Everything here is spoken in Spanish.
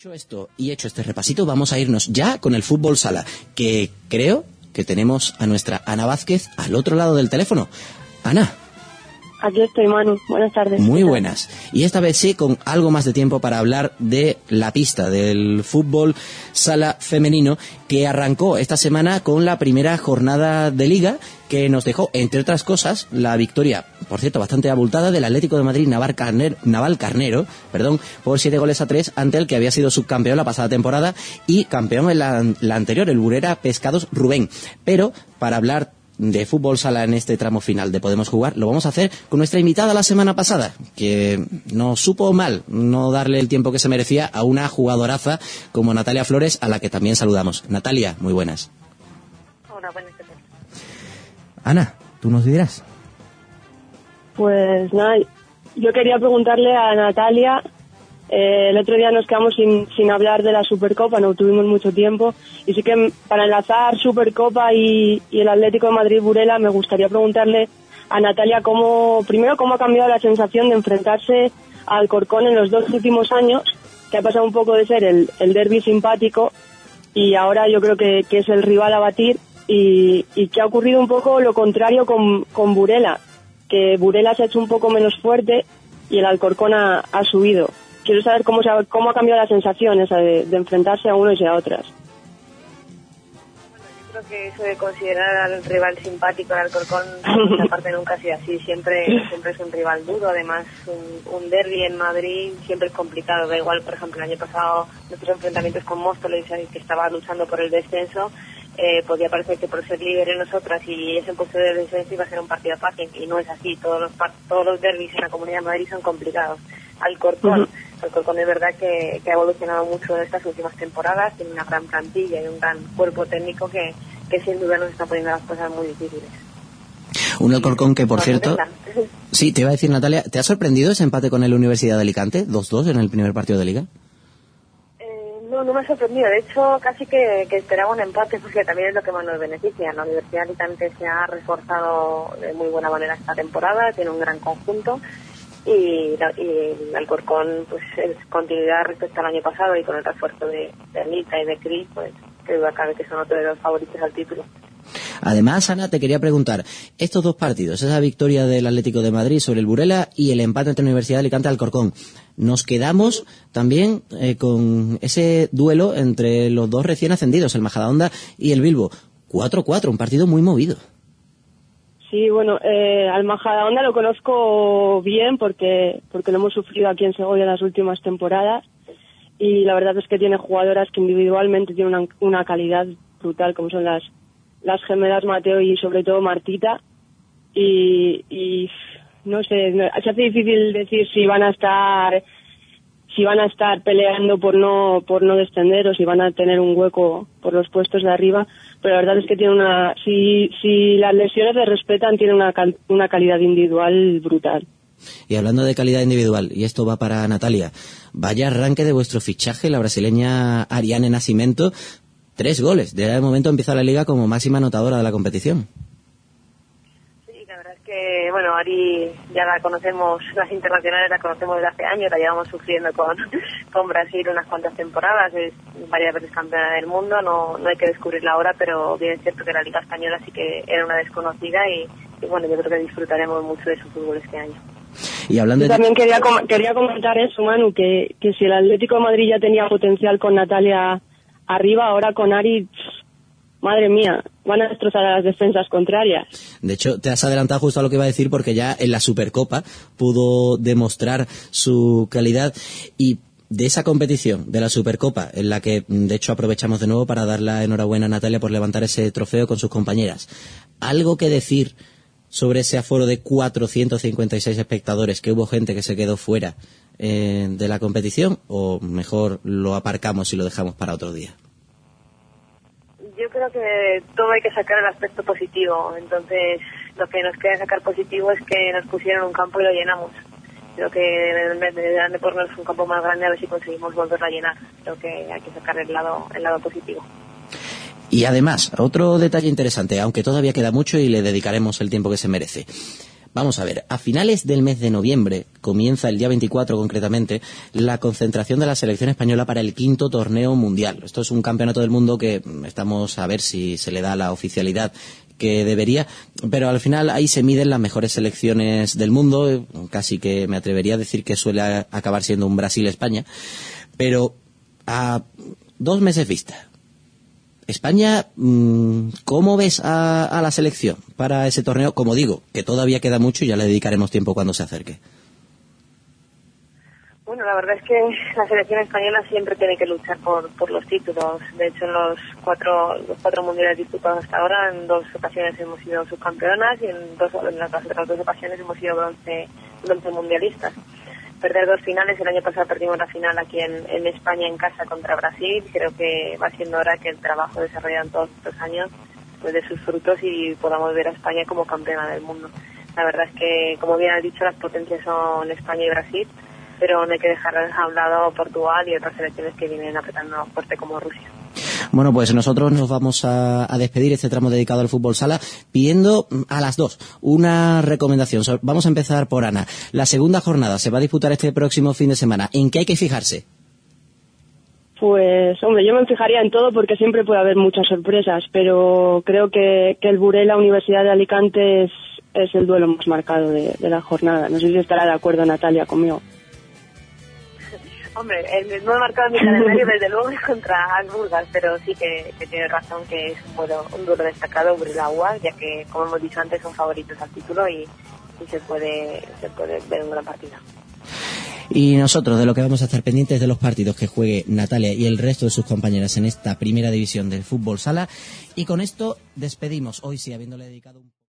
Dicho esto y hecho este repasito, vamos a irnos ya con el fútbol sala, que creo que tenemos a nuestra Ana Vázquez al otro lado del teléfono. Ana. Aquí estoy, Manu. Buenas tardes. Muy buenas. Y esta vez sí, con algo más de tiempo para hablar de la pista del fútbol sala femenino que arrancó esta semana con la primera jornada de liga que nos dejó, entre otras cosas, la victoria, por cierto, bastante abultada del Atlético de Madrid Naval Carnero, Naval Carnero perdón, por siete goles a tres ante el que había sido subcampeón la pasada temporada y campeón en la, la anterior, el Burera Pescados Rubén. Pero, para hablar de fútbol sala en este tramo final de Podemos Jugar, lo vamos a hacer con nuestra invitada la semana pasada, que nos supo mal no darle el tiempo que se merecía a una jugadoraza como Natalia Flores, a la que también saludamos. Natalia, muy buenas. Hola, buenas tardes. Ana, tú nos dirás. Pues nada, yo quería preguntarle a Natalia, eh, el otro día nos quedamos sin, sin hablar de la Supercopa, no tuvimos mucho tiempo, y sí que para enlazar Supercopa y, y el Atlético de Madrid Burela, me gustaría preguntarle a Natalia cómo, primero, cómo ha cambiado la sensación de enfrentarse al Corcón en los dos últimos años, que ha pasado un poco de ser el, el derby simpático y ahora yo creo que, que es el rival a batir y, y que ha ocurrido un poco lo contrario con, con Burela, que Burela se ha hecho un poco menos fuerte y el Alcorcón ha, ha subido. Quiero saber cómo, se ha, cómo ha cambiado la sensación esa de, enfrentarse a unos y a otras. Yo creo que eso de considerar al rival simpático, al Alcorcón, aparte nunca ha sido así. Siempre, siempre es un rival duro. Además, un, derby en Madrid siempre es complicado. Da igual, por ejemplo, el año pasado nuestros enfrentamientos con Móstoles, que estaba luchando por el descenso, eh, podía parecer que por ser líderes nosotras y ese puesto de descenso iba a ser un partido fácil. Y no es así. Todos los, todos los derbis en la Comunidad de Madrid son complicados. Alcorcón, Alcorcón es verdad que, que ha evolucionado mucho en estas últimas temporadas, tiene una gran plantilla y un gran cuerpo técnico que, que sin duda nos está poniendo las cosas muy difíciles. Un Alcorcón que, por cierto, sí, te iba a decir, Natalia, ¿te ha sorprendido ese empate con el Universidad de Alicante? 2-2 en el primer partido de liga. Eh, no, no me ha sorprendido. De hecho, casi que, que esperaba un empate, porque también es lo que más nos beneficia. La Universidad de Alicante se ha reforzado de muy buena manera esta temporada, tiene un gran conjunto. Y, la- y Alcorcón, pues, es continuidad respecto al año pasado y con el refuerzo de, de Anita y de Cris, pues, que cabe que son otro de los favoritos al título. Además, Ana, te quería preguntar, estos dos partidos, esa victoria del Atlético de Madrid sobre el Burela y el empate entre Universidad de Alicante y Alcorcón, nos quedamos también eh, con ese duelo entre los dos recién ascendidos, el Majadahonda y el Bilbo. 4-4, un partido muy movido. Sí, bueno, eh, al Majadahonda lo conozco bien porque, porque lo hemos sufrido aquí en Segovia en las últimas temporadas y la verdad es que tiene jugadoras que individualmente tienen una, una calidad brutal, como son las, las gemelas Mateo y sobre todo Martita. Y, y no sé, se hace difícil decir si van a estar si van a estar peleando por no por no descender o si van a tener un hueco por los puestos de arriba pero la verdad es que tiene una si si las lesiones le respetan tiene una una calidad individual brutal Y hablando de calidad individual, y esto va para Natalia, vaya arranque de vuestro fichaje, la brasileña Ariane Nascimento, tres goles. De momento empieza la liga como máxima anotadora de la competición. Sí, la verdad es que, bueno, Ari ya la conocemos, las internacionales la conocemos desde hace años, la llevamos sufriendo con, con Brasil unas cuantas temporadas, es varias veces campeona del mundo, no, no hay que descubrirla ahora, pero bien es cierto que la Liga Española sí que era una desconocida y, y bueno, yo creo que disfrutaremos mucho de su fútbol este año. Y hablando Yo también quería com- quería comentar eso Manu que que si el Atlético de Madrid ya tenía potencial con Natalia arriba ahora con Ari madre mía van a destrozar a las defensas contrarias De hecho, te has adelantado justo a lo que iba a decir porque ya en la Supercopa pudo demostrar su calidad y de esa competición, de la Supercopa, en la que mm, de hecho aprovechamos de nuevo para dar la enhorabuena a Natalia por levantar ese trofeo con sus compañeras. ¿Algo que decir sobre ese aforo de 456 espectadores, que hubo gente que se quedó fuera eh, de la competición? ¿O mejor lo aparcamos y lo dejamos para otro día? Creo que todo hay que sacar el aspecto positivo. Entonces, lo que nos queda sacar positivo es que nos pusieron un campo y lo llenamos. Creo que deberán de ponernos un campo más grande a ver si conseguimos volverlo a llenar. Creo que hay que sacar el lado, el lado positivo. Y además, otro detalle interesante, aunque todavía queda mucho y le dedicaremos el tiempo que se merece. Vamos a ver, a finales del mes de noviembre, comienza el día 24 concretamente, la concentración de la selección española para el quinto torneo mundial. Esto es un campeonato del mundo que estamos a ver si se le da la oficialidad que debería, pero al final ahí se miden las mejores selecciones del mundo, casi que me atrevería a decir que suele acabar siendo un Brasil-España, pero a dos meses vista, España, mm, ¿cómo ves a, la selección para ese torneo? Como digo, que todavía queda mucho y ya le dedicaremos tiempo cuando se acerque. Bueno, la verdad es que la selección española siempre tiene que luchar por, por los títulos. De hecho, en los cuatro, los cuatro mundiales disputados hasta ahora, en dos ocasiones hemos sido subcampeonas y en, dos, en las otras dos ocasiones hemos sido bronce, bronce mundialistas perder dos finales. El año pasado perdimos la final aquí en, España en casa contra Brasil. Creo que va siendo hora que el trabajo desarrollado en todos estos años pues dé sus frutos y podamos ver a España como campeona del mundo. La verdad es que, como bien has dicho, las potencias son España y Brasil, pero no hay que dejar a un lado Portugal y otras selecciones que vienen apretando fuerte como Rusia. Bueno, pues nosotros nos vamos a, despedir este tramo dedicado al fútbol sala pidiendo a las dos una recomendación. Vamos a empezar por Ana. La segunda jornada se va a disputar este próximo fin de semana. ¿En qué hay que fijarse? Pues, hombre, yo me fijaría en todo porque siempre puede haber muchas sorpresas, pero creo que, el Burela la Universidad de Alicante es, el duelo más marcado de la jornada. No sé si estará de acuerdo Natalia conmigo. Hombre, el, no he marcado mi calendario desde luego contra Burgas, pero sí que, tiene razón que es un, duelo, un duro destacado agua, ya que, como hemos dicho antes, son favoritos al título y, se, puede, se puede ver un gran partido. Y nosotros, de lo que vamos a estar pendientes de los partidos que juegue Natalia y el resto de sus compañeras en esta primera división del fútbol sala. Y con esto despedimos, hoy sí, habiéndole dedicado un...